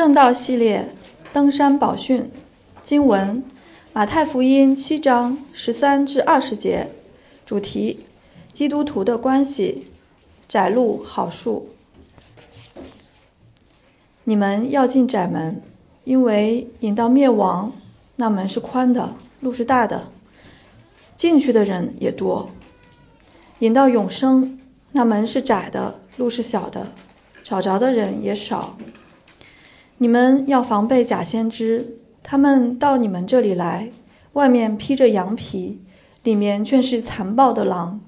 正道系列登山宝训经文：马太福音七章十三至二十节。主题：基督徒的关系。窄路好树。你们要进窄门，因为引到灭亡，那门是宽的，路是大的，进去的人也多；引到永生，那门是窄的，路是小的，找着的人也少。你们要防备假先知，他们到你们这里来，外面披着羊皮，里面却是残暴的狼。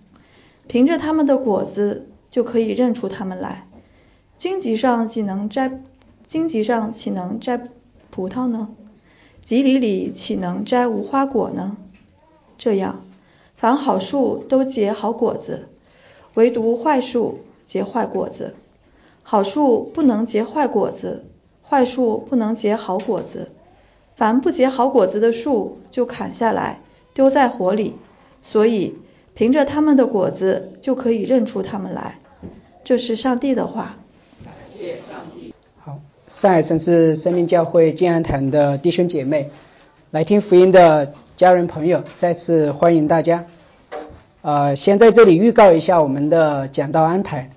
凭着他们的果子就可以认出他们来。荆棘上岂能摘荆棘上岂能摘葡萄呢？棘里里岂能摘无花果呢？这样，凡好树都结好果子，唯独坏树结坏果子。好树不能结坏果子。坏树不能结好果子，凡不结好果子的树就砍下来丢在火里。所以凭着他们的果子就可以认出他们来。这是上帝的话。感谢上帝。好，上海城市生命教会静安堂的弟兄姐妹，来听福音的家人朋友，再次欢迎大家。呃，先在这里预告一下我们的讲道安排。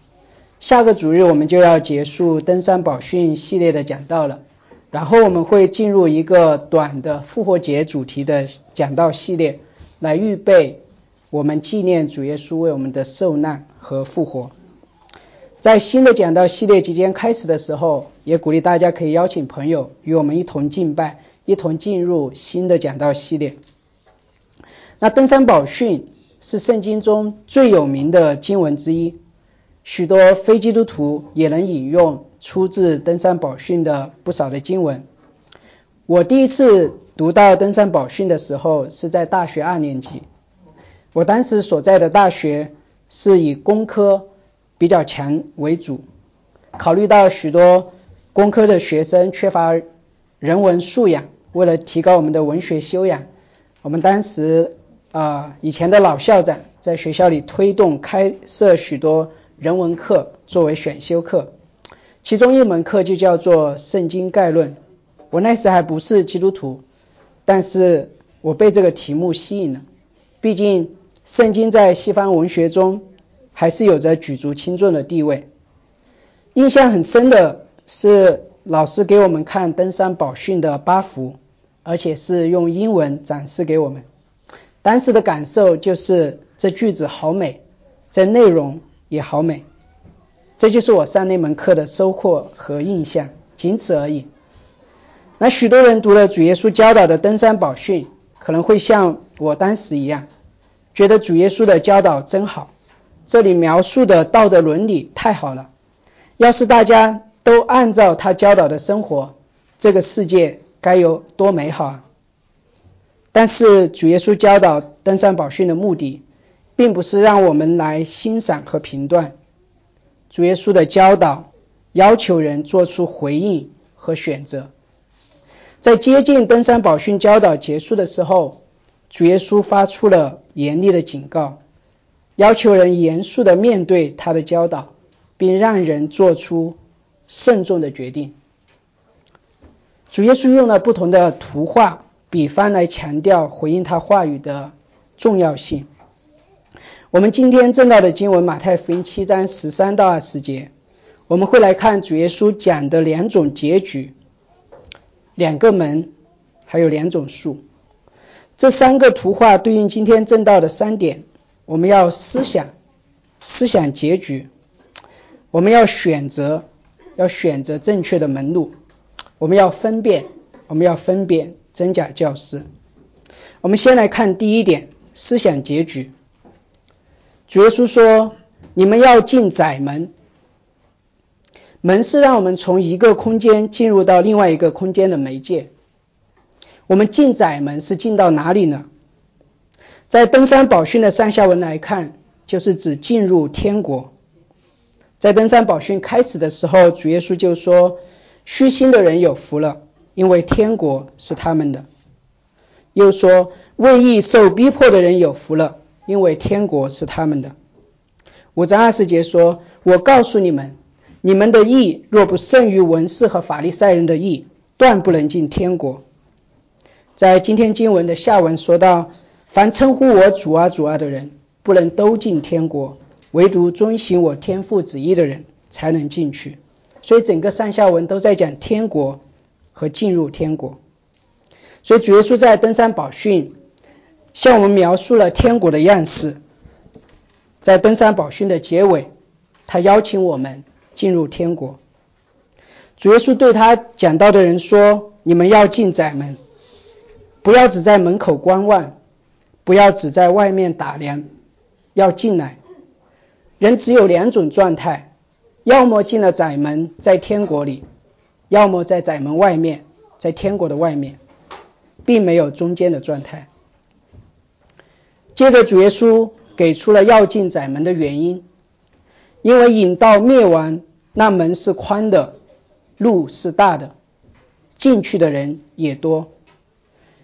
下个主日我们就要结束登山宝训系列的讲道了，然后我们会进入一个短的复活节主题的讲道系列，来预备我们纪念主耶稣为我们的受难和复活。在新的讲道系列即将开始的时候，也鼓励大家可以邀请朋友与我们一同敬拜，一同进入新的讲道系列。那登山宝训是圣经中最有名的经文之一。许多非基督徒也能引用出自登山宝训的不少的经文。我第一次读到登山宝训的时候是在大学二年级。我当时所在的大学是以工科比较强为主，考虑到许多工科的学生缺乏人文素养，为了提高我们的文学修养，我们当时啊以前的老校长在学校里推动开设许多。人文课作为选修课，其中一门课就叫做《圣经概论》。我那时还不是基督徒，但是我被这个题目吸引了。毕竟圣经在西方文学中还是有着举足轻重的地位。印象很深的是老师给我们看登山宝训的八幅，而且是用英文展示给我们。当时的感受就是这句子好美，这内容。也好美，这就是我上那门课的收获和印象，仅此而已。那许多人读了主耶稣教导的登山宝训，可能会像我当时一样，觉得主耶稣的教导真好，这里描述的道德伦理太好了。要是大家都按照他教导的生活，这个世界该有多美好啊！但是主耶稣教导登山宝训的目的。并不是让我们来欣赏和评断主耶稣的教导，要求人做出回应和选择。在接近登山宝训教导结束的时候，主耶稣发出了严厉的警告，要求人严肃的面对他的教导，并让人做出慎重的决定。主耶稣用了不同的图画、比方来强调回应他话语的重要性。我们今天正道的经文马太福音七章十三到二十节，我们会来看主耶稣讲的两种结局，两个门，还有两种树。这三个图画对应今天正道的三点，我们要思想，思想结局，我们要选择，要选择正确的门路，我们要分辨，我们要分辨真假教师。我们先来看第一点，思想结局。主耶稣说：“你们要进窄门，门是让我们从一个空间进入到另外一个空间的媒介。我们进窄门是进到哪里呢？在登山宝训的上下文来看，就是指进入天国。在登山宝训开始的时候，主耶稣就说：‘虚心的人有福了，因为天国是他们的。’又说：‘为义受逼迫的人有福了。’”因为天国是他们的。五章二十节说：“我告诉你们，你们的义若不胜于文士和法利赛人的义，断不能进天国。在今天经文的下文说到，凡称呼我主啊主啊的人，不能都进天国，唯独遵行我天父旨意的人才能进去。所以整个上下文都在讲天国和进入天国。所以主耶稣在登山宝训向我们描述了天国的样式。在登山宝训的结尾，他邀请我们进入天国。主耶稣对他讲道的人说：“你们要进窄门，不要只在门口观望，不要只在外面打量，要进来。人只有两种状态：要么进了窄门，在天国里；要么在窄门外面，在天国的外面，并没有中间的状态。”接着，主耶稣。给出了要进窄门的原因，因为引到灭亡那门是宽的，路是大的，进去的人也多；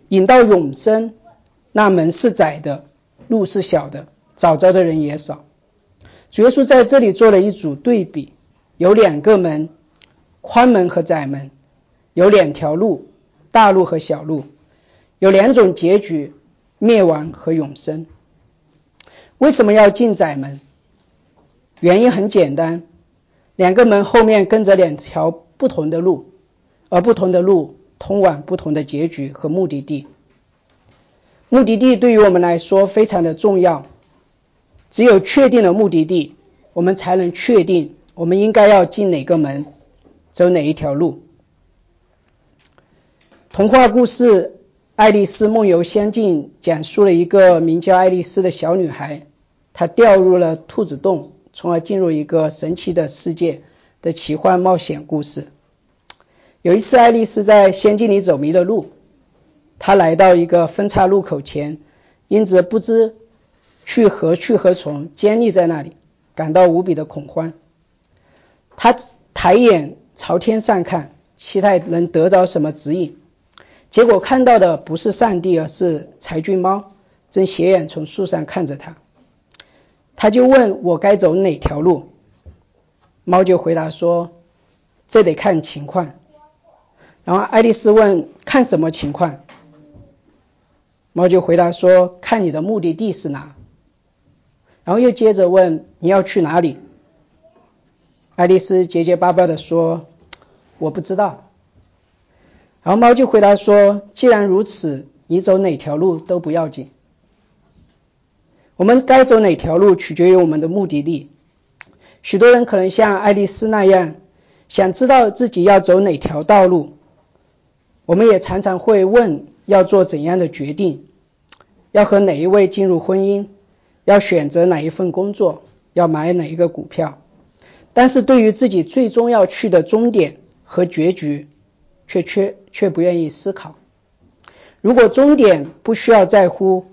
引到永生那门是窄的，路是小的，找着的人也少。主耶稣在这里做了一组对比，有两个门，宽门和窄门，有两条路，大路和小路，有两种结局，灭亡和永生。为什么要进窄门？原因很简单，两个门后面跟着两条不同的路，而不同的路通往不同的结局和目的地。目的地对于我们来说非常的重要，只有确定了目的地，我们才能确定我们应该要进哪个门，走哪一条路。童话故事《爱丽丝梦游仙境》讲述了一个名叫爱丽丝的小女孩。她掉入了兔子洞，从而进入一个神奇的世界的奇幻冒险故事。有一次，爱丽丝在仙境里走迷了路，她来到一个分岔路口前，因此不知去何去何从，坚立在那里，感到无比的恐慌。她抬眼朝天上看，期待能得着什么指引，结果看到的不是上帝，而是柴郡猫，正斜眼从树上看着他。他就问我该走哪条路，猫就回答说：“这得看情况。”然后爱丽丝问：“看什么情况？”猫就回答说：“看你的目的地是哪。”然后又接着问：“你要去哪里？”爱丽丝结结巴巴的说：“我不知道。”然后猫就回答说：“既然如此，你走哪条路都不要紧。”我们该走哪条路，取决于我们的目的地。许多人可能像爱丽丝那样，想知道自己要走哪条道路。我们也常常会问：要做怎样的决定？要和哪一位进入婚姻？要选择哪一份工作？要买哪一个股票？但是对于自己最终要去的终点和结局，却缺却不愿意思考。如果终点不需要在乎，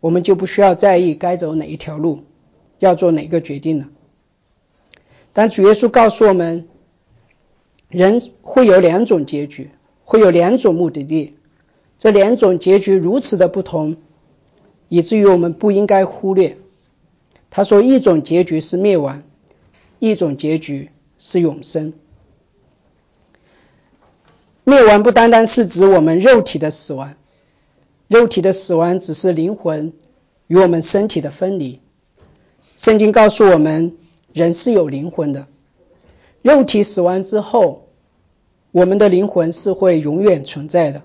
我们就不需要在意该走哪一条路，要做哪个决定了。但主耶稣告诉我们，人会有两种结局，会有两种目的地，这两种结局如此的不同，以至于我们不应该忽略。他说，一种结局是灭亡，一种结局是永生。灭亡不单单是指我们肉体的死亡。肉体的死亡只是灵魂与我们身体的分离。圣经告诉我们，人是有灵魂的。肉体死亡之后，我们的灵魂是会永远存在的。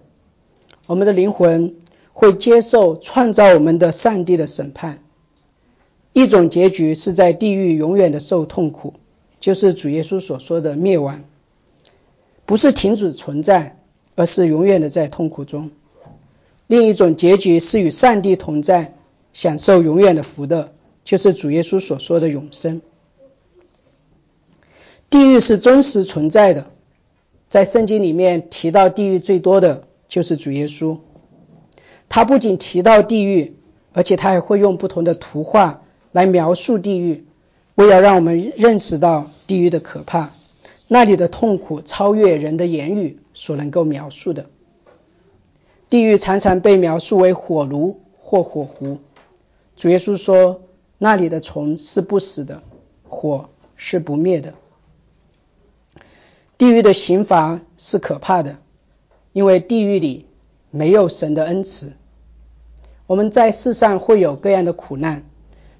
我们的灵魂会接受创造我们的上帝的审判。一种结局是在地狱永远的受痛苦，就是主耶稣所说的灭亡，不是停止存在，而是永远的在痛苦中。另一种结局是与上帝同在，享受永远的福乐，就是主耶稣所说的永生。地狱是真实存在的，在圣经里面提到地狱最多的就是主耶稣。他不仅提到地狱，而且他还会用不同的图画来描述地狱，为了让我们认识到地狱的可怕，那里的痛苦超越人的言语所能够描述的。地狱常常被描述为火炉或火湖。主耶稣说：“那里的虫是不死的，火是不灭的。”地狱的刑罚是可怕的，因为地狱里没有神的恩慈。我们在世上会有各样的苦难，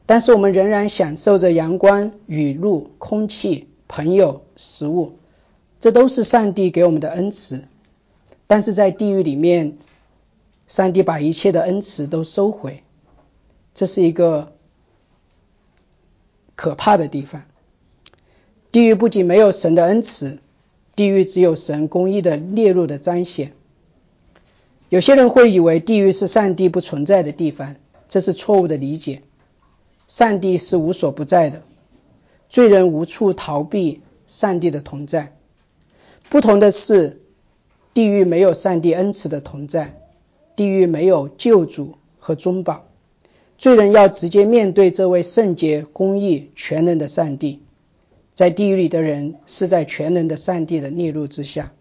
但是我们仍然享受着阳光、雨露、空气、朋友、食物，这都是上帝给我们的恩慈。但是在地狱里面，上帝把一切的恩慈都收回，这是一个可怕的地方。地狱不仅没有神的恩慈，地狱只有神公义的烈怒的彰显。有些人会以为地狱是上帝不存在的地方，这是错误的理解。上帝是无所不在的，罪人无处逃避上帝的同在。不同的是。地狱没有上帝恩慈的同在，地狱没有救主和中保，罪人要直接面对这位圣洁、公义、全能的上帝。在地狱里的人是在全能的上帝的烈怒之下。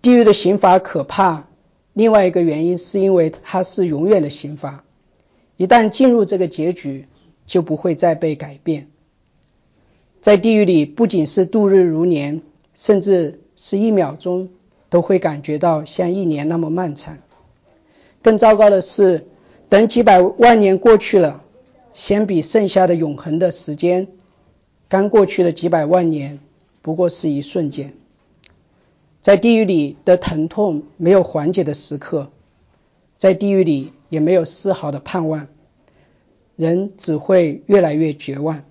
地狱的刑罚可怕，另外一个原因是因为它是永远的刑罚，一旦进入这个结局，就不会再被改变。在地狱里，不仅是度日如年。甚至是一秒钟都会感觉到像一年那么漫长。更糟糕的是，等几百万年过去了，相比剩下的永恒的时间，刚过去的几百万年不过是一瞬间。在地狱里的疼痛没有缓解的时刻，在地狱里也没有丝毫的盼望，人只会越来越绝望，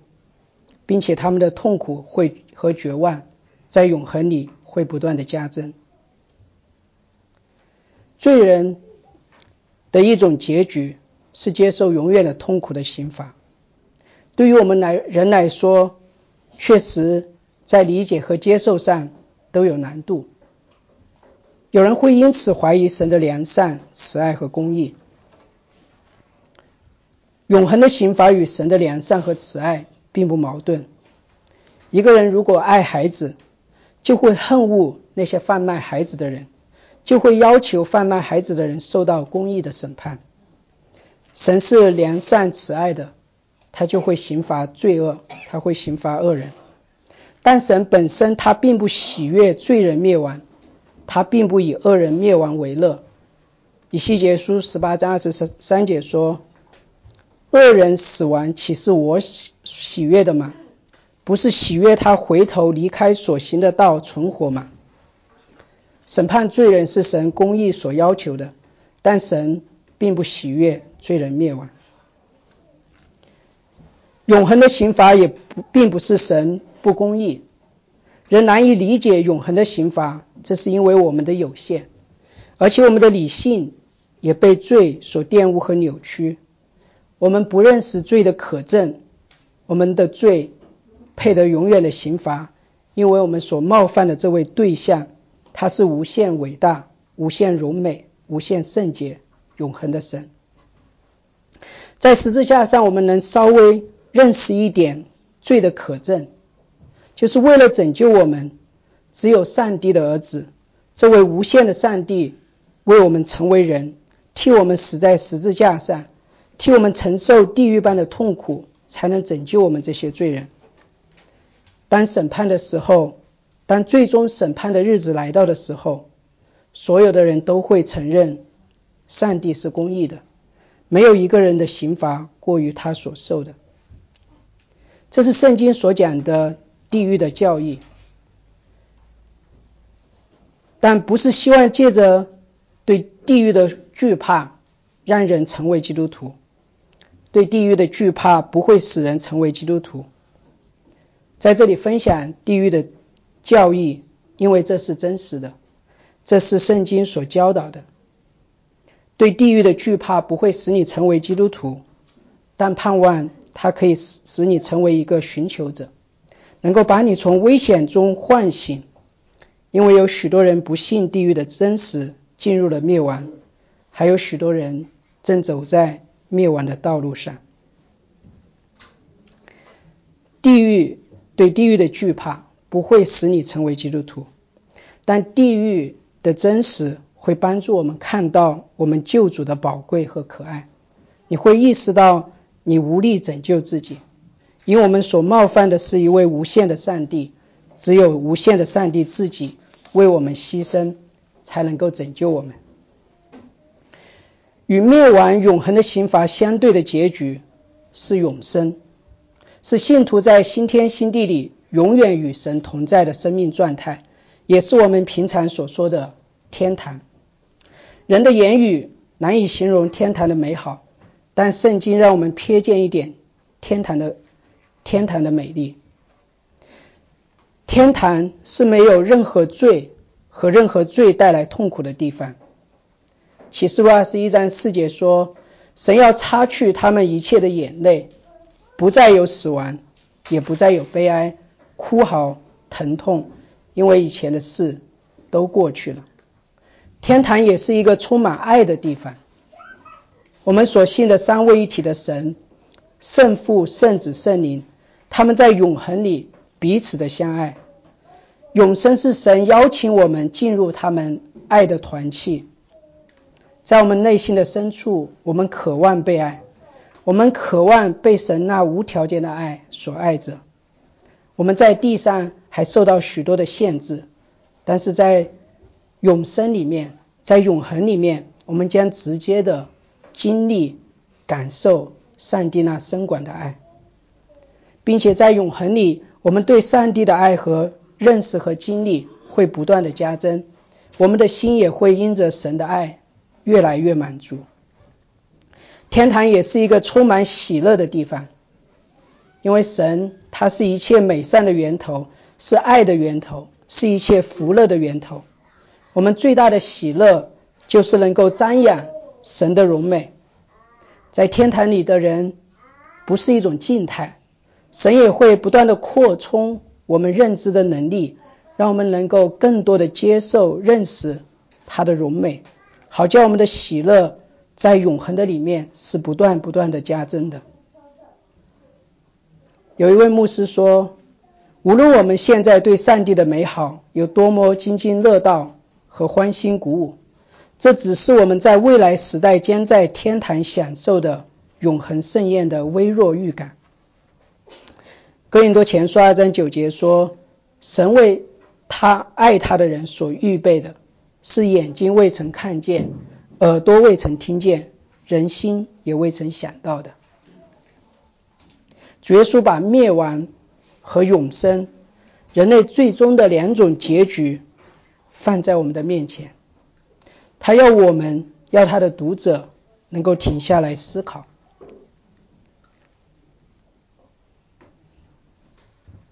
并且他们的痛苦会和绝望。在永恒里会不断的加增。罪人的一种结局是接受永远的痛苦的刑罚。对于我们来人来说，确实在理解和接受上都有难度。有人会因此怀疑神的良善、慈爱和公义。永恒的刑罚与神的良善和慈爱并不矛盾。一个人如果爱孩子，就会恨恶那些贩卖孩子的人，就会要求贩卖孩子的人受到公义的审判。神是良善慈爱的，他就会刑罚罪恶，他会刑罚恶人。但神本身他并不喜悦罪人灭亡，他并不以恶人灭亡为乐。以西结书十八章二十三节说：“恶人死亡，岂是我喜喜悦的吗？”不是喜悦他回头离开所行的道存活吗？审判罪人是神公义所要求的，但神并不喜悦罪人灭亡。永恒的刑罚也不并不是神不公义，人难以理解永恒的刑罚，这是因为我们的有限，而且我们的理性也被罪所玷污和扭曲。我们不认识罪的可证，我们的罪。配得永远的刑罚，因为我们所冒犯的这位对象，他是无限伟大、无限荣美、无限圣洁、永恒的神。在十字架上，我们能稍微认识一点罪的可证，就是为了拯救我们，只有上帝的儿子，这位无限的上帝，为我们成为人，替我们死在十字架上，替我们承受地狱般的痛苦，才能拯救我们这些罪人。当审判的时候，当最终审判的日子来到的时候，所有的人都会承认，上帝是公义的，没有一个人的刑罚过于他所受的。这是圣经所讲的地狱的教义，但不是希望借着对地狱的惧怕让人成为基督徒。对地狱的惧怕不会使人成为基督徒。在这里分享地狱的教义，因为这是真实的，这是圣经所教导的。对地狱的惧怕不会使你成为基督徒，但盼望它可以使使你成为一个寻求者，能够把你从危险中唤醒。因为有许多人不信地狱的真实，进入了灭亡；还有许多人正走在灭亡的道路上。地狱。对地狱的惧怕不会使你成为基督徒，但地狱的真实会帮助我们看到我们救主的宝贵和可爱。你会意识到你无力拯救自己，因为我们所冒犯的是一位无限的上帝，只有无限的上帝自己为我们牺牲，才能够拯救我们。与灭亡、永恒的刑罚相对的结局是永生，是信徒在新天新地里永远与神同在的生命状态，也是我们平常所说的天堂。人的言语难以形容天堂的美好，但圣经让我们瞥见一点天堂的天堂的美丽。天堂是没有任何罪和任何罪带来痛苦的地方。启示录二十一章四节说：“神要擦去他们一切的眼泪，不再有死亡，也不再有悲哀、哭嚎、疼痛，因为以前的事都过去了。”天堂也是一个充满爱的地方。我们所信的三位一体的神，圣父、圣子、圣灵，他们在永恒里彼此的相爱。永生是神邀请我们进入他们爱的团契。在我们内心的深处，我们渴望被爱，我们渴望被神那无条件的爱所爱着。我们在地上还受到许多的限制，但是在永生里面，在永恒里面，我们将直接的经历、感受上帝那深广的爱，并且在永恒里，我们对上帝的爱和认识和经历会不断的加增，我们的心也会因着神的爱。越来越满足。天堂也是一个充满喜乐的地方，因为神他是一切美善的源头，是爱的源头，是一切福乐的源头。我们最大的喜乐就是能够瞻仰神的荣美。在天堂里的人不是一种静态，神也会不断的扩充我们认知的能力，让我们能够更多的接受认识他的荣美。好叫我们的喜乐在永恒的里面是不断不断的加增的。有一位牧师说：“无论我们现在对上帝的美好有多么津津乐道和欢欣鼓舞，这只是我们在未来时代将在天堂享受的永恒盛宴的微弱预感。”哥林多前书二章九节说：“神为他爱他的人所预备的。”是眼睛未曾看见，耳朵未曾听见，人心也未曾想到的。主耶稣把灭亡和永生，人类最终的两种结局放在我们的面前，他要我们，要他的读者能够停下来思考。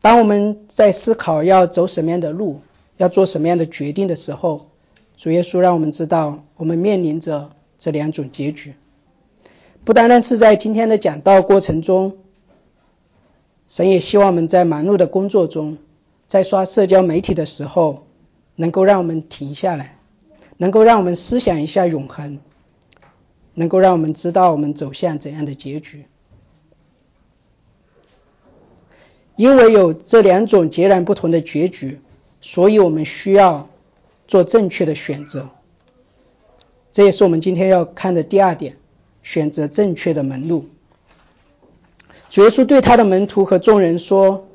当我们在思考要走什么样的路，要做什么样的决定的时候，主耶稣让我们知道，我们面临着这两种结局，不单单是在今天的讲道过程中，神也希望我们在忙碌的工作中，在刷社交媒体的时候，能够让我们停下来，能够让我们思想一下永恒，能够让我们知道我们走向怎样的结局。因为有这两种截然不同的结局，所以我们需要。做正确的选择，这也是我们今天要看的第二点：选择正确的门路。主耶稣对他的门徒和众人说：“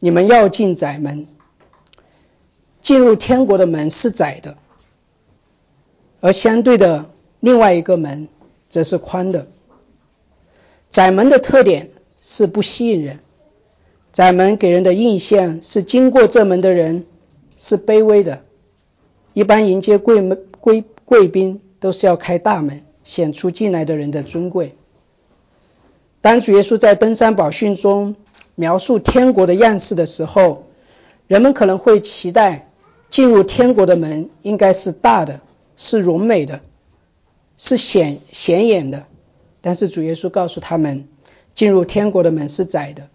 你们要进窄门，进入天国的门是窄的，而相对的另外一个门则是宽的。窄门的特点是不吸引人，窄门给人的印象是经过这门的人是卑微的。”一般迎接贵门贵贵宾都是要开大门，显出进来的人的尊贵。当主耶稣在登山宝训中描述天国的样式的时候，人们可能会期待进入天国的门应该是大的，是荣美的，是显显眼的。但是主耶稣告诉他们，进入天国的门是窄的，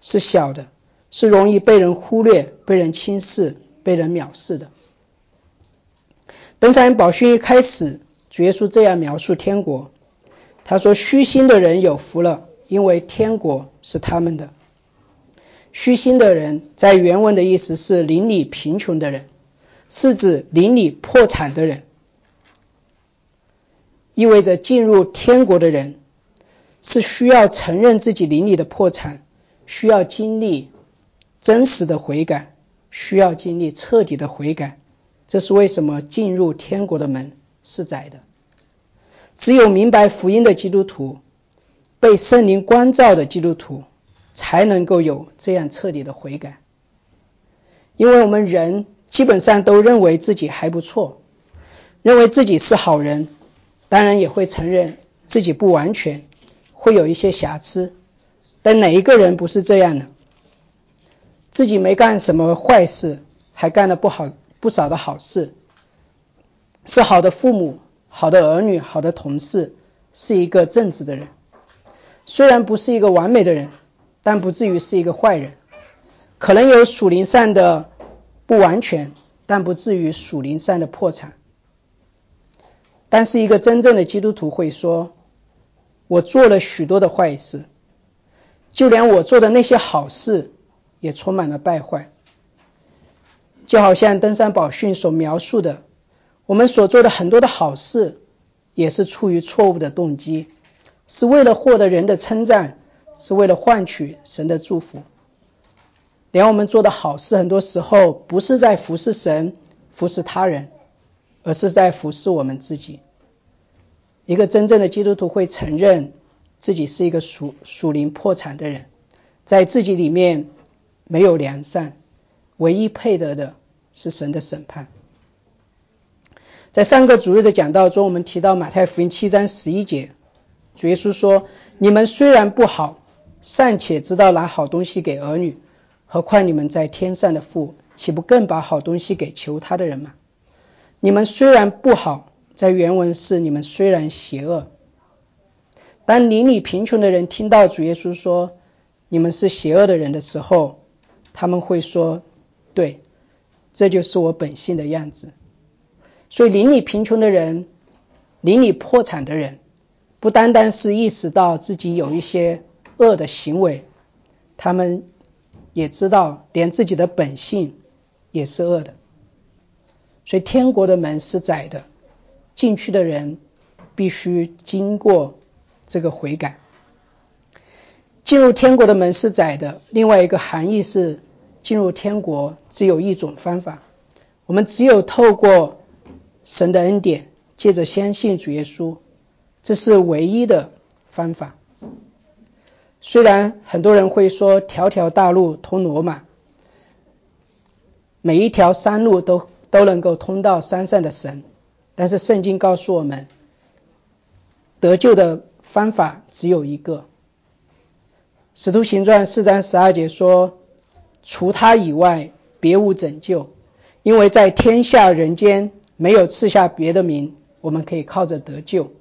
是小的，是容易被人忽略、被人轻视、被人藐视的。登山宝训一开始，主耶稣这样描述天国：他说，虚心的人有福了，因为天国是他们的。虚心的人在原文的意思是邻里贫穷的人，是指邻里破产的人，意味着进入天国的人是需要承认自己邻里的破产，需要经历真实的悔改，需要经历彻底的悔改。这是为什么进入天国的门是窄的。只有明白福音的基督徒，被圣灵光照的基督徒，才能够有这样彻底的悔改。因为我们人基本上都认为自己还不错，认为自己是好人，当然也会承认自己不完全，会有一些瑕疵。但哪一个人不是这样呢？自己没干什么坏事，还干了不好。不少的好事，是好的父母、好的儿女、好的同事，是一个正直的人。虽然不是一个完美的人，但不至于是一个坏人。可能有属灵上的不完全，但不至于属灵上的破产。但是一个真正的基督徒会说：“我做了许多的坏事，就连我做的那些好事也充满了败坏。”就好像登山宝训所描述的，我们所做的很多的好事，也是出于错误的动机，是为了获得人的称赞，是为了换取神的祝福。连我们做的好事，很多时候不是在服侍神、服侍他人，而是在服侍我们自己。一个真正的基督徒会承认自己是一个属属灵破产的人，在自己里面没有良善。唯一配得的是神的审判。在上个主日的讲道中，我们提到马太福音七章十一节，主耶稣说：“你们虽然不好，尚且知道拿好东西给儿女，何况你们在天上的父，岂不更把好东西给求他的人吗？”你们虽然不好，在原文是你们虽然邪恶。当邻里贫穷的人听到主耶稣说你们是邪恶的人的时候，他们会说。对，这就是我本性的样子。所以邻里贫穷的人，邻里破产的人，不单单是意识到自己有一些恶的行为，他们也知道连自己的本性也是恶的。所以天国的门是窄的，进去的人必须经过这个悔改。进入天国的门是窄的，另外一个含义是。进入天国只有一种方法，我们只有透过神的恩典，借着相信主耶稣，这是唯一的方法。虽然很多人会说条条大路通罗马，每一条山路都都能够通到山上的神，但是圣经告诉我们，得救的方法只有一个。使徒行传四章十二节说。除他以外，别无拯救，因为在天下人间没有赐下别的名，我们可以靠着得救。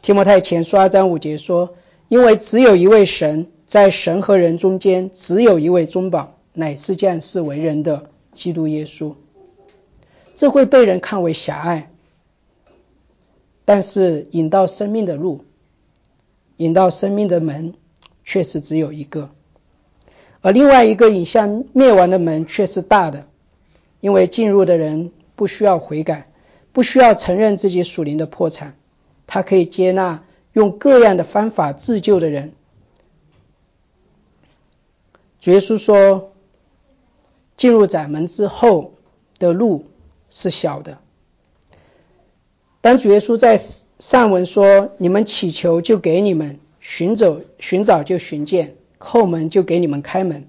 提摩太前书二章五节说：“因为只有一位神，在神和人中间，只有一位中保，乃是降世为人的基督耶稣。”这会被人看为狭隘，但是引到生命的路，引到生命的门，确实只有一个。而另外一个引向灭亡的门却是大的，因为进入的人不需要悔改，不需要承认自己属灵的破产，他可以接纳用各样的方法自救的人。主耶稣说，进入窄门之后的路是小的。当主耶稣在上文说：“你们祈求就给你们，寻走寻找就寻见。”叩门就给你们开门，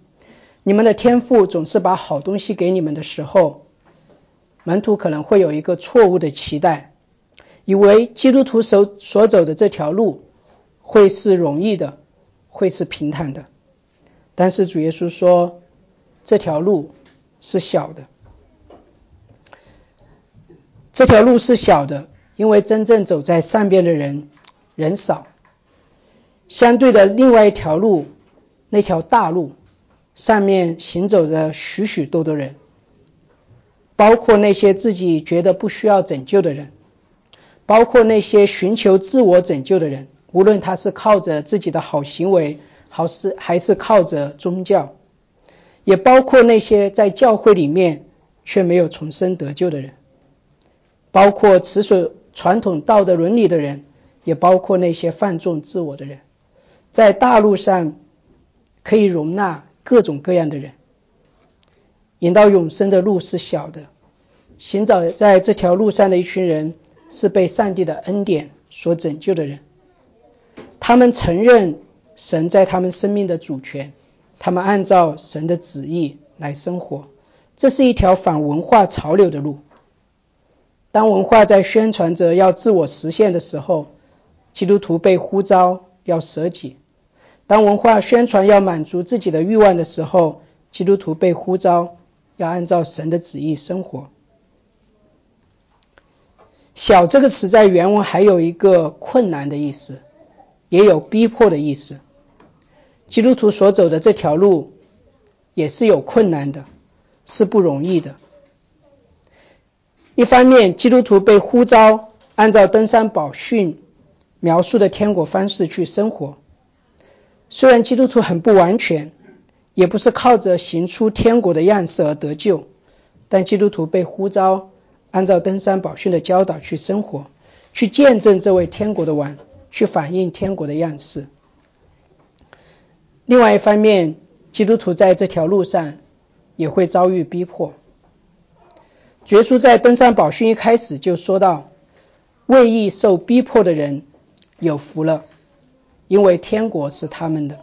你们的天父总是把好东西给你们的时候，门徒可能会有一个错误的期待，以为基督徒所所走的这条路会是容易的，会是平坦的。但是主耶稣说，这条路是小的，这条路是小的，因为真正走在上边的人人少，相对的另外一条路。那条大路上面行走着许许多多人，包括那些自己觉得不需要拯救的人，包括那些寻求自我拯救的人，无论他是靠着自己的好行为，好是还是靠着宗教，也包括那些在教会里面却没有重生得救的人，包括持守传统道德伦理的人，也包括那些放纵自我的人，在大陆上。可以容纳各种各样的人，引到永生的路是小的。行走在这条路上的一群人，是被上帝的恩典所拯救的人。他们承认神在他们生命的主权，他们按照神的旨意来生活。这是一条反文化潮流的路。当文化在宣传着要自我实现的时候，基督徒被呼召要舍己；当文化宣传要满足自己的欲望的时候，基督徒被呼召要按照神的旨意生活。小这个词在原文还有一个困难的意思，也有逼迫的意思。基督徒所走的这条路也是有困难的，是不容易的。一方面，基督徒被呼召按照登山宝训描述的天国方式去生活。虽然基督徒很不完全，也不是靠着行出天国的样式而得救，但基督徒被呼召按照登山宝训的教导去生活，去见证这位天国的王，去反映天国的样式。另外一方面，基督徒在这条路上也会遭遇逼迫。耶稣在登山宝训一开始就说到：“为义受逼迫的人有福了，因为天国是他们的。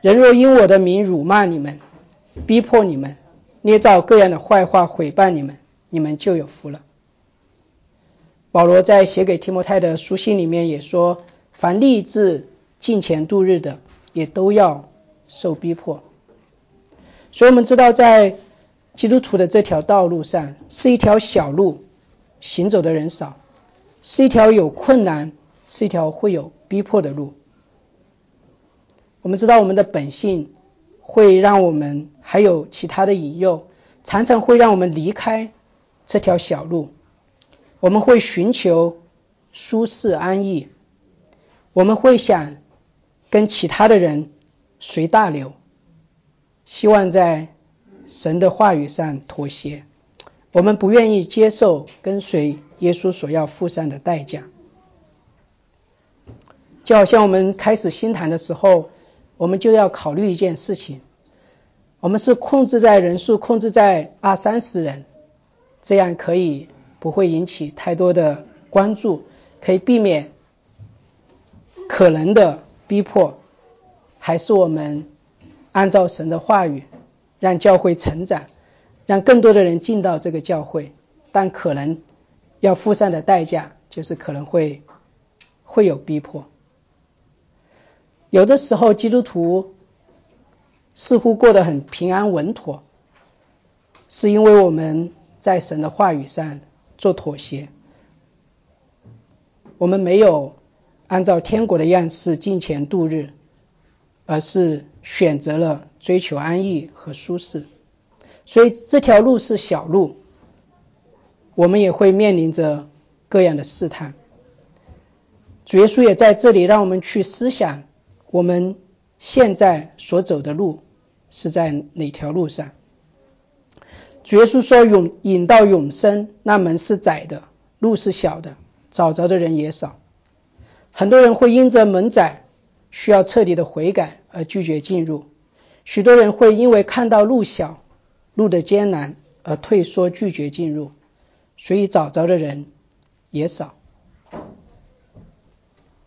人若因我的名辱骂你们、逼迫你们、捏造各样的坏话毁谤你们，你们就有福了。”保罗在写给提摩太的书信里面也说：“凡立志敬虔度日的，也都要受逼迫。”所以，我们知道在。基督徒的这条道路上是一条小路，行走的人少，是一条有困难、是一条会有逼迫的路。我们知道我们的本性会让我们还有其他的引诱，常常会让我们离开这条小路。我们会寻求舒适安逸，我们会想跟其他的人随大流，希望在。神的话语上妥协，我们不愿意接受跟随耶稣所要付上的代价。就好像我们开始新谈的时候，我们就要考虑一件事情：我们是控制在人数，控制在二三十人，这样可以不会引起太多的关注，可以避免可能的逼迫，还是我们按照神的话语？让教会成长，让更多的人进到这个教会，但可能要付上的代价就是可能会会有逼迫。有的时候基督徒似乎过得很平安稳妥，是因为我们在神的话语上做妥协，我们没有按照天国的样式进钱度日，而是选择了。追求安逸和舒适，所以这条路是小路，我们也会面临着各样的试探。主耶稣也在这里让我们去思想，我们现在所走的路是在哪条路上？主耶稣说：“永引到永生，那门是窄的，路是小的，找着的人也少。很多人会因着门窄，需要彻底的悔改而拒绝进入。”许多人会因为看到路小、路的艰难而退缩、拒绝进入，所以找着的人也少。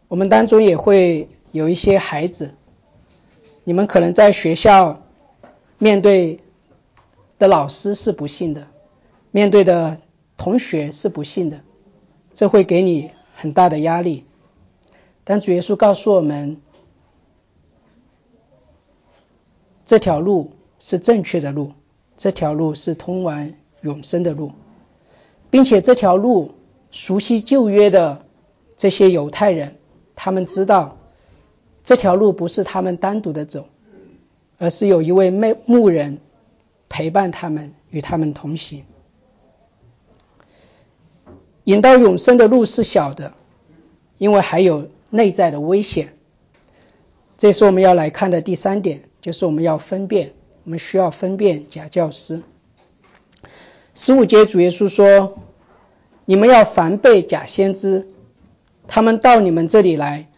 我们当中也会有一些孩子，你们可能在学校面对的老师是不幸的，面对的同学是不幸的，这会给你很大的压力。但主耶稣告诉我们。这条路是正确的路，这条路是通往永生的路，并且这条路熟悉旧约的这些犹太人，他们知道这条路不是他们单独的走，而是有一位牧牧人陪伴他们，与他们同行。引到永生的路是小的，因为还有内在的危险。这是我们要来看的第三点。就是我们要分辨，我们需要分辨假教师。十五节主耶稣说：“你们要防备假先知，他们到你们这里来，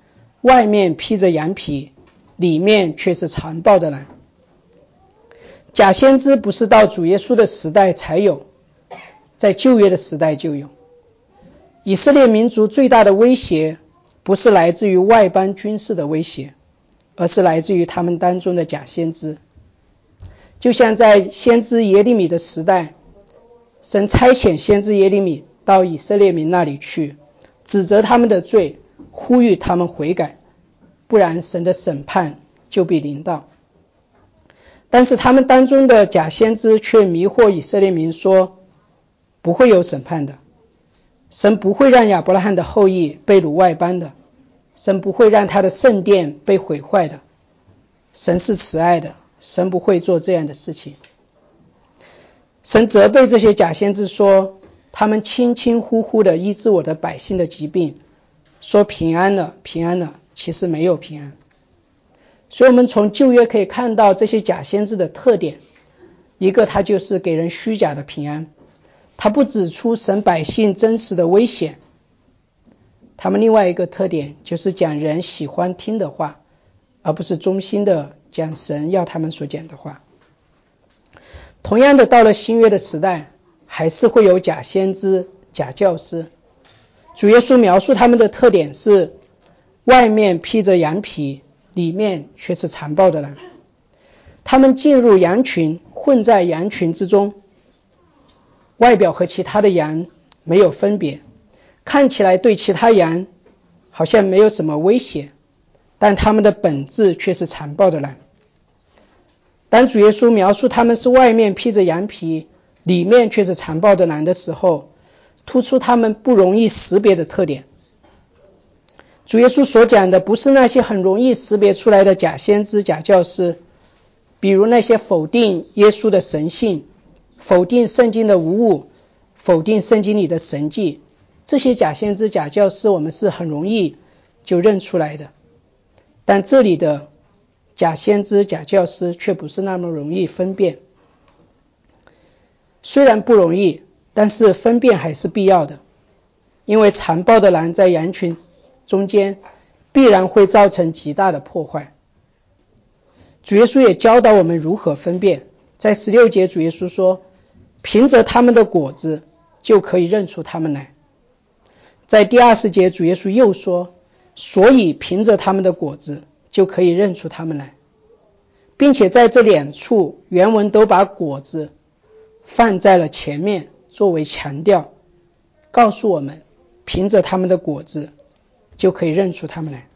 外面披着羊皮，里面却是残暴的狼。”假先知不是到主耶稣的时代才有，在旧约的时代就有。以色列民族最大的威胁不是来自于外邦军事的威胁，而是来自于他们当中的假先知。就像在先知耶利米的时代，神差遣先知耶利米到以色列民那里去，指责他们的罪，呼吁他们悔改，不然神的审判就必临到。但是他们当中的假先知却迷惑以色列民说，不会有审判的，神不会让亚伯拉罕的后裔被掳外邦的，神不会让他的圣殿被毁坏的，神是慈爱的。神不会做这样的事情。神责备这些假先知说，他们轻轻呼呼的医治我的百姓的疾病，说平安了，平安了，其实没有平安。所以，我们从旧约可以看到这些假先知的特点：一个，他就是给人虚假的平安；他不指出神百姓真实的危险。他们另外一个特点就是讲人喜欢听的话，而不是忠心的。讲神要他们所讲的话。同样的，到了新约的时代，还是会有假先知、假教师。主耶稣描述他们的特点是：外面披着羊皮，里面却是残暴的狼。他们进入羊群，混在羊群之中，外表和其他的羊没有分别，看起来对其他羊好像没有什么威胁。但他们的本质却是残暴的狼。当主耶稣描述他们是外面披着羊皮，里面却是残暴的狼的时候，突出他们不容易识别的特点。主耶稣所讲的不是那些很容易识别出来的假先知、假教师，比如那些否定耶稣的神性、否定圣经的无误、否定圣经里的神迹，这些假先知、假教师，我们是很容易就认出来的。但这里的假先知、假教师却不是那么容易分辨。虽然不容易，但是分辨还是必要的，因为残暴的狼在羊群中间必然会造成极大的破坏。主耶稣也教导我们如何分辨，在十六节主耶稣说：“凭着他们的果子就可以认出他们来。”在第二十节主耶稣又说。所以凭着他们的果子就可以认出他们来，并且在这两处原文都把果子放在了前面作为强调，告诉我们凭着他们的果子就可以认出他们来。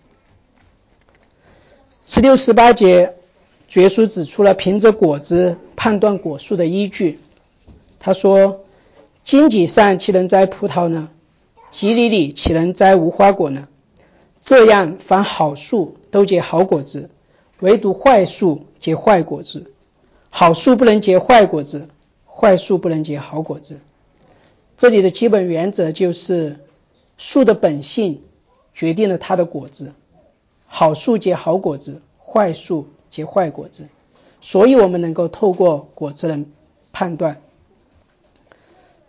十六、十八节，绝书指出了凭着果子判断果树的依据。他说：“荆棘上岂能摘葡萄呢？棘里里岂能摘无花果呢？”这样，凡好树都结好果子，唯独坏树结坏果子。好树不能结坏果子，坏树不能结好果子。这里的基本原则就是，树的本性决定了它的果子。好树结好果子，坏树结坏果子。所以我们能够透过果子来判断。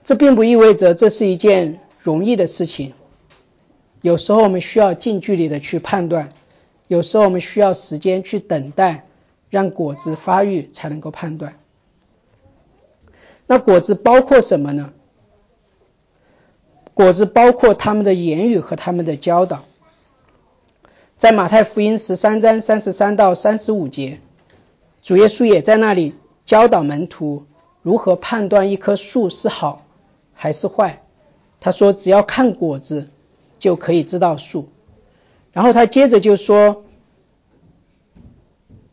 这并不意味着这是一件容易的事情。有时候我们需要近距离的去判断，有时候我们需要时间去等待，让果子发育才能够判断。那果子包括什么呢？果子包括他们的言语和他们的教导。在马太福音十三章三十三到三十五节，主耶稣也在那里教导门徒如何判断一棵树是好还是坏。他说：“只要看果子。”就可以知道树，然后他接着就说：“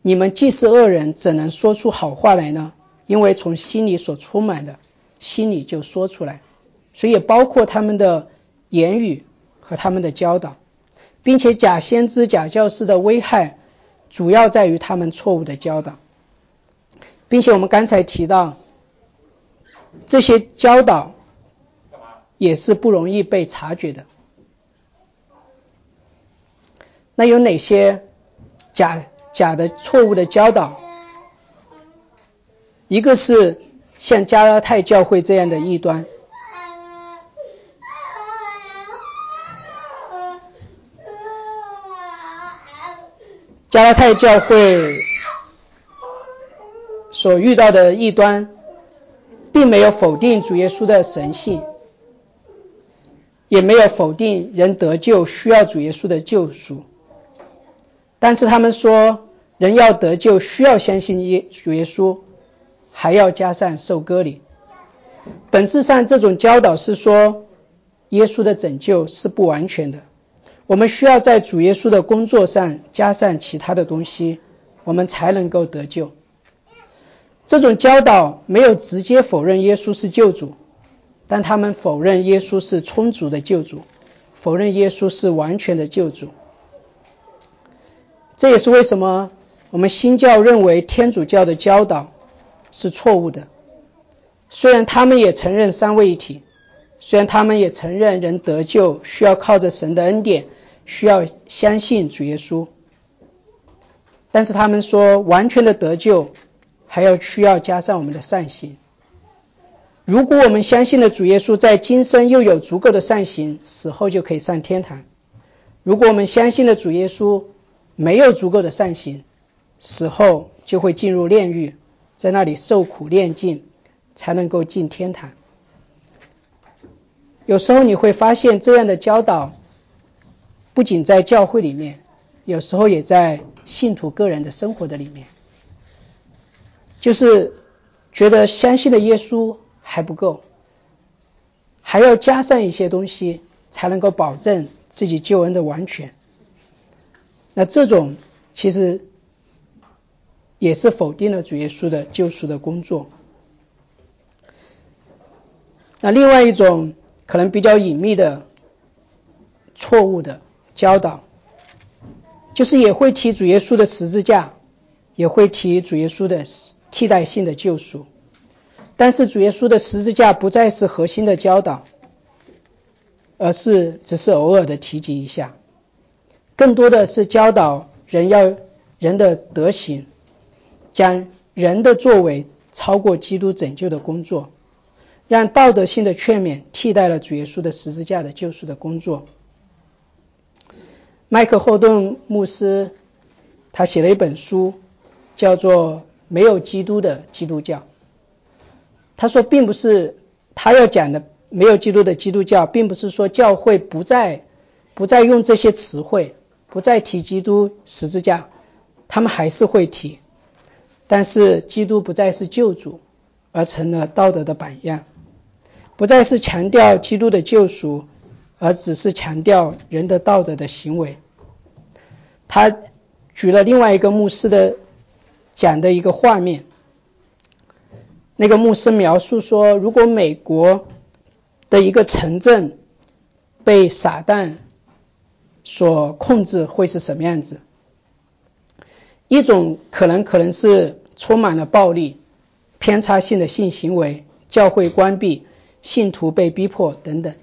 你们既是恶人，怎能说出好话来呢？因为从心里所充满的，心里就说出来。所以也包括他们的言语和他们的教导，并且假先知、假教师的危害，主要在于他们错误的教导，并且我们刚才提到，这些教导也是不容易被察觉的。”那有哪些假假的错误的教导？一个是像加拉太教会这样的异端。加拉太教会所遇到的异端，并没有否定主耶稣的神性，也没有否定人得救需要主耶稣的救赎。但是他们说，人要得救需要相信耶主耶稣，还要加上受割礼。本质上，这种教导是说，耶稣的拯救是不完全的，我们需要在主耶稣的工作上加上其他的东西，我们才能够得救。这种教导没有直接否认耶稣是救主，但他们否认耶稣是充足的救主，否认耶稣是完全的救主。这也是为什么我们新教认为天主教的教导是错误的。虽然他们也承认三位一体，虽然他们也承认人得救需要靠着神的恩典，需要相信主耶稣，但是他们说完全的得救还要需要加上我们的善行。如果我们相信了主耶稣在今生又有足够的善行，死后就可以上天堂；如果我们相信了主耶稣没有足够的善行，死后就会进入炼狱，在那里受苦炼尽。才能够进天堂。有时候你会发现，这样的教导不仅在教会里面，有时候也在信徒个人的生活的里面，就是觉得相信的耶稣还不够，还要加上一些东西，才能够保证自己救恩的完全。那这种其实也是否定了主耶稣的救赎的工作。那另外一种可能比较隐秘的错误的教导，就是也会提主耶稣的十字架，也会提主耶稣的替代性的救赎，但是主耶稣的十字架不再是核心的教导，而是只是偶尔的提及一下，更多的是教导人要人的德行，将人的作为超过基督拯救的工作。让道德性的劝勉替代了主耶稣的十字架的救赎的工作。麦克霍顿牧师他写了一本书，叫做《没有基督的基督教》。他说，并不是他要讲的没有基督的基督教，并不是说教会不再不再用这些词汇，不再提基督十字架，他们还是会提，但是基督不再是救主，而成了道德的榜样。不再是强调基督的救赎，而只是强调人的道德的行为。他举了另外一个牧师的讲的一个画面，那个牧师描述说，如果美国的一个城镇被撒旦所控制，会是什么样子？一种可能可能是充满了暴力、偏差性的性行为，教会关闭。信徒被逼迫等等，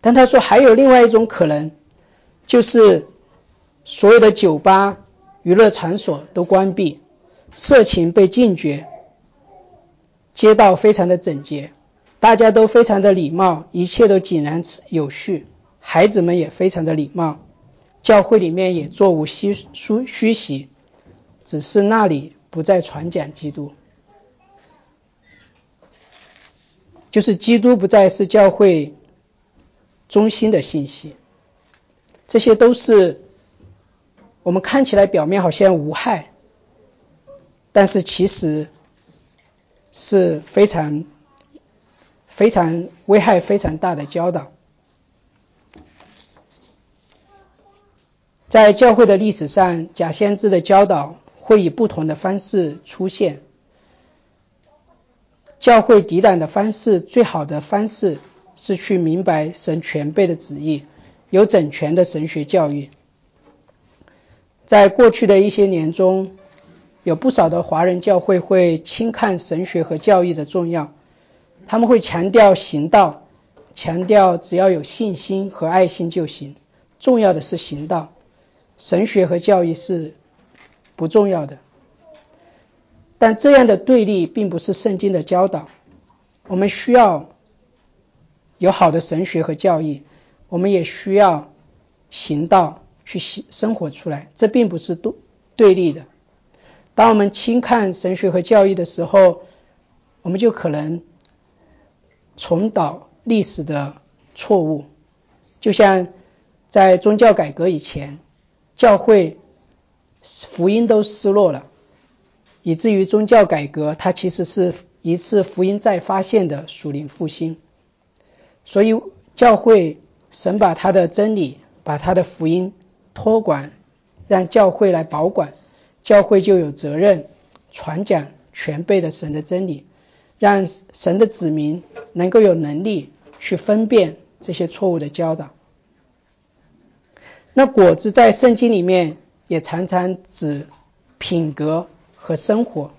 但他说还有另外一种可能，就是所有的酒吧、娱乐场所都关闭，色情被禁绝，街道非常的整洁，大家都非常的礼貌，一切都井然有序，孩子们也非常的礼貌，教会里面也座无虚虚虚席，只是那里不再传讲基督。就是基督不再是教会中心的信息，这些都是我们看起来表面好像无害，但是其实是非常非常危害非常大的教导。在教会的历史上，假先知的教导会以不同的方式出现。教会抵挡的方式，最好的方式是去明白神全备的旨意，有整全的神学教育。在过去的一些年中，有不少的华人教会会轻看神学和教育的重要，他们会强调行道，强调只要有信心和爱心就行，重要的是行道，神学和教育是不重要的。但这样的对立并不是圣经的教导。我们需要有好的神学和教义，我们也需要行道去生生活出来。这并不是对对立的。当我们轻看神学和教义的时候，我们就可能重蹈历史的错误。就像在宗教改革以前，教会福音都失落了，以至于宗教改革它其实是一次福音再发现的属灵复兴。所以教会神把他的真理，把他的福音托管，让教会来保管。教会就有责任传讲全备的神的真理，让神的子民能够有能力去分辨这些错误的教导。那果子在圣经里面也常常指品格和生活。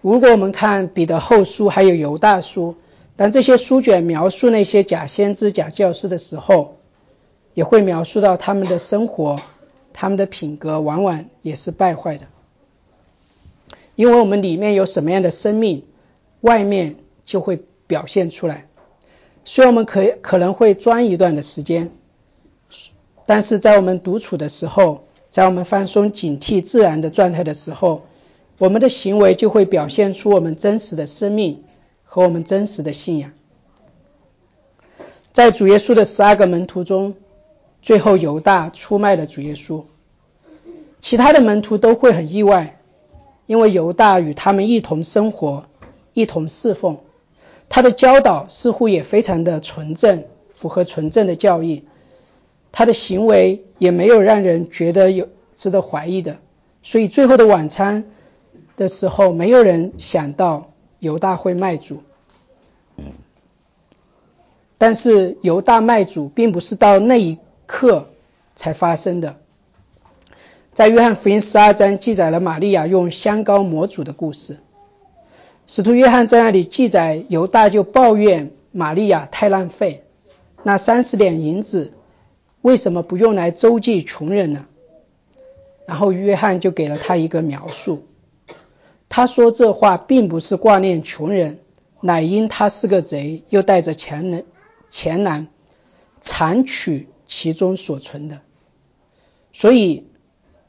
如果我们看彼得后书还有犹大书，当这些书卷描述那些假先知、假教师的时候，也会描述到他们的生活。他们的品格往往也是败坏的，因为我们里面有什么样的生命，外面就会表现出来。所以我们可可能会钻一段的时间，但是在我们独处的时候，在我们放松、警惕自然的状态的时候，我们的行为就会表现出我们真实的生命和我们真实的信仰。在主耶稣的十二个门徒中。最后，犹大出卖了主耶稣，其他的门徒都会很意外，因为犹大与他们一同生活，一同侍奉，他的教导似乎也非常的纯正，符合纯正的教义，他的行为也没有让人觉得有值得怀疑的，所以最后的晚餐的时候，没有人想到犹大会卖主。但是犹大卖主，并不是到那一。刻才发生的，在约翰福音十二章记载了玛利亚用香膏抹主的故事。使徒约翰在那里记载犹大就抱怨玛利亚太浪费，那三十两银子为什么不用来周济穷人呢？然后约翰就给了他一个描述，他说这话并不是挂念穷人，乃因他是个贼，又带着钱人钱囊，残取。其中所存的，所以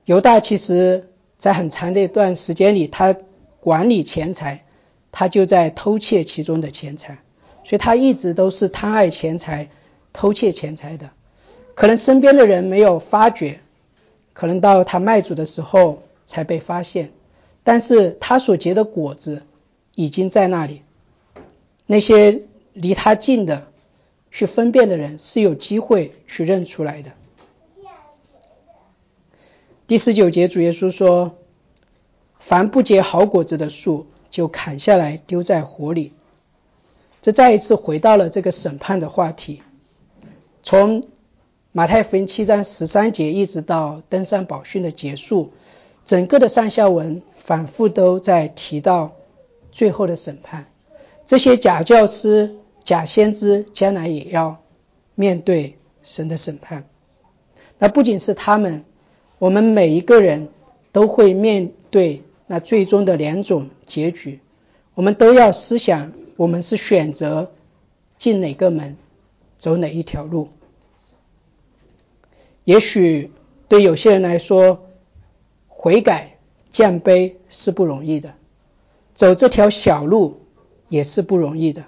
犹大其实在很长的一段时间里，他管理钱财，他就在偷窃其中的钱财，所以他一直都是贪爱钱财、偷窃钱财的。可能身边的人没有发觉，可能到他卖主的时候才被发现，但是他所结的果子已经在那里，那些离他近的。去分辨的人是有机会去认出来的。第十九节主耶稣说：“凡不结好果子的树，就砍下来丢在火里。”这再一次回到了这个审判的话题。从马太福音七章十三节一直到登山宝训的结束，整个的上下文反复都在提到最后的审判。这些假教师。假先知将来也要面对神的审判，那不仅是他们，我们每一个人都会面对那最终的两种结局。我们都要思想，我们是选择进哪个门，走哪一条路。也许对有些人来说，悔改降杯是不容易的，走这条小路也是不容易的。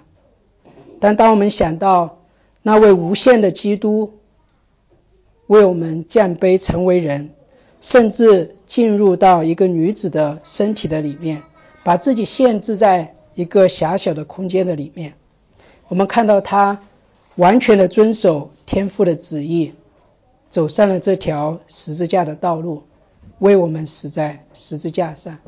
但当我们想到那位无限的基督为我们降杯成为人，甚至进入到一个女子的身体的里面，把自己限制在一个狭小的空间的里面，我们看到他完全的遵守天父的旨意，走上了这条十字架的道路，为我们死在十字架上。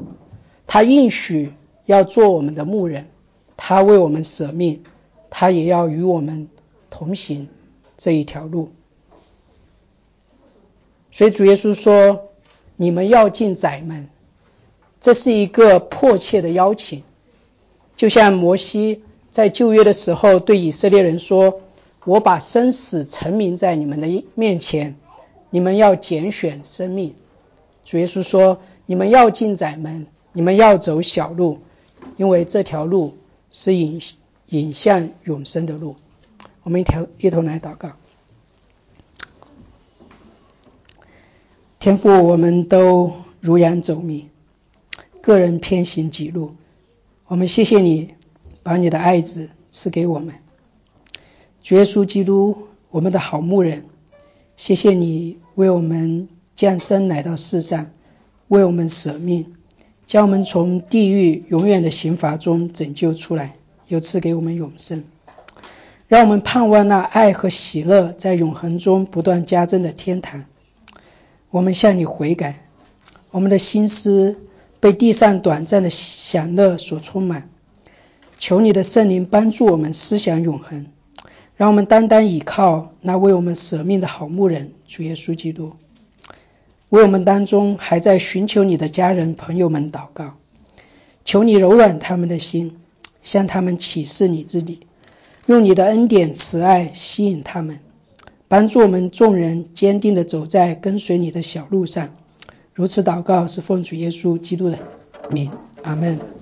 他应许要做我们的牧人，他为我们舍命。他也要与我们同行这一条路，所以主耶稣说：“你们要进窄门。”这是一个迫切的邀请，就像摩西在旧约的时候对以色列人说：“我把生死成名在你们的面前，你们要拣选生命。”主耶稣说：“你们要进窄门，你们要走小路，因为这条路是引。”引向永生的路，我们一条一同来祷告。天父，我们都如羊走迷，个人偏行己路。我们谢谢你，把你的爱子赐给我们，主耶稣基督，我们的好牧人。谢谢你为我们降生来到世上，为我们舍命，将我们从地狱永远的刑罚中拯救出来，又赐给我们永生。让我们盼望那爱和喜乐在永恒中不断加增的天堂。我们向你悔改，我们的心思被地上短暂的享乐所充满。求你的圣灵帮助我们思想永恒。让我们单单倚靠那为我们舍命的好牧人主耶稣基督，为我们当中还在寻求你的家人朋友们祷告，求你柔软他们的心，向他们启示你自己，用你的恩典慈爱吸引他们，帮助我们众人坚定地走在跟随你的小路上。如此祷告是奉主耶稣基督的名，阿门。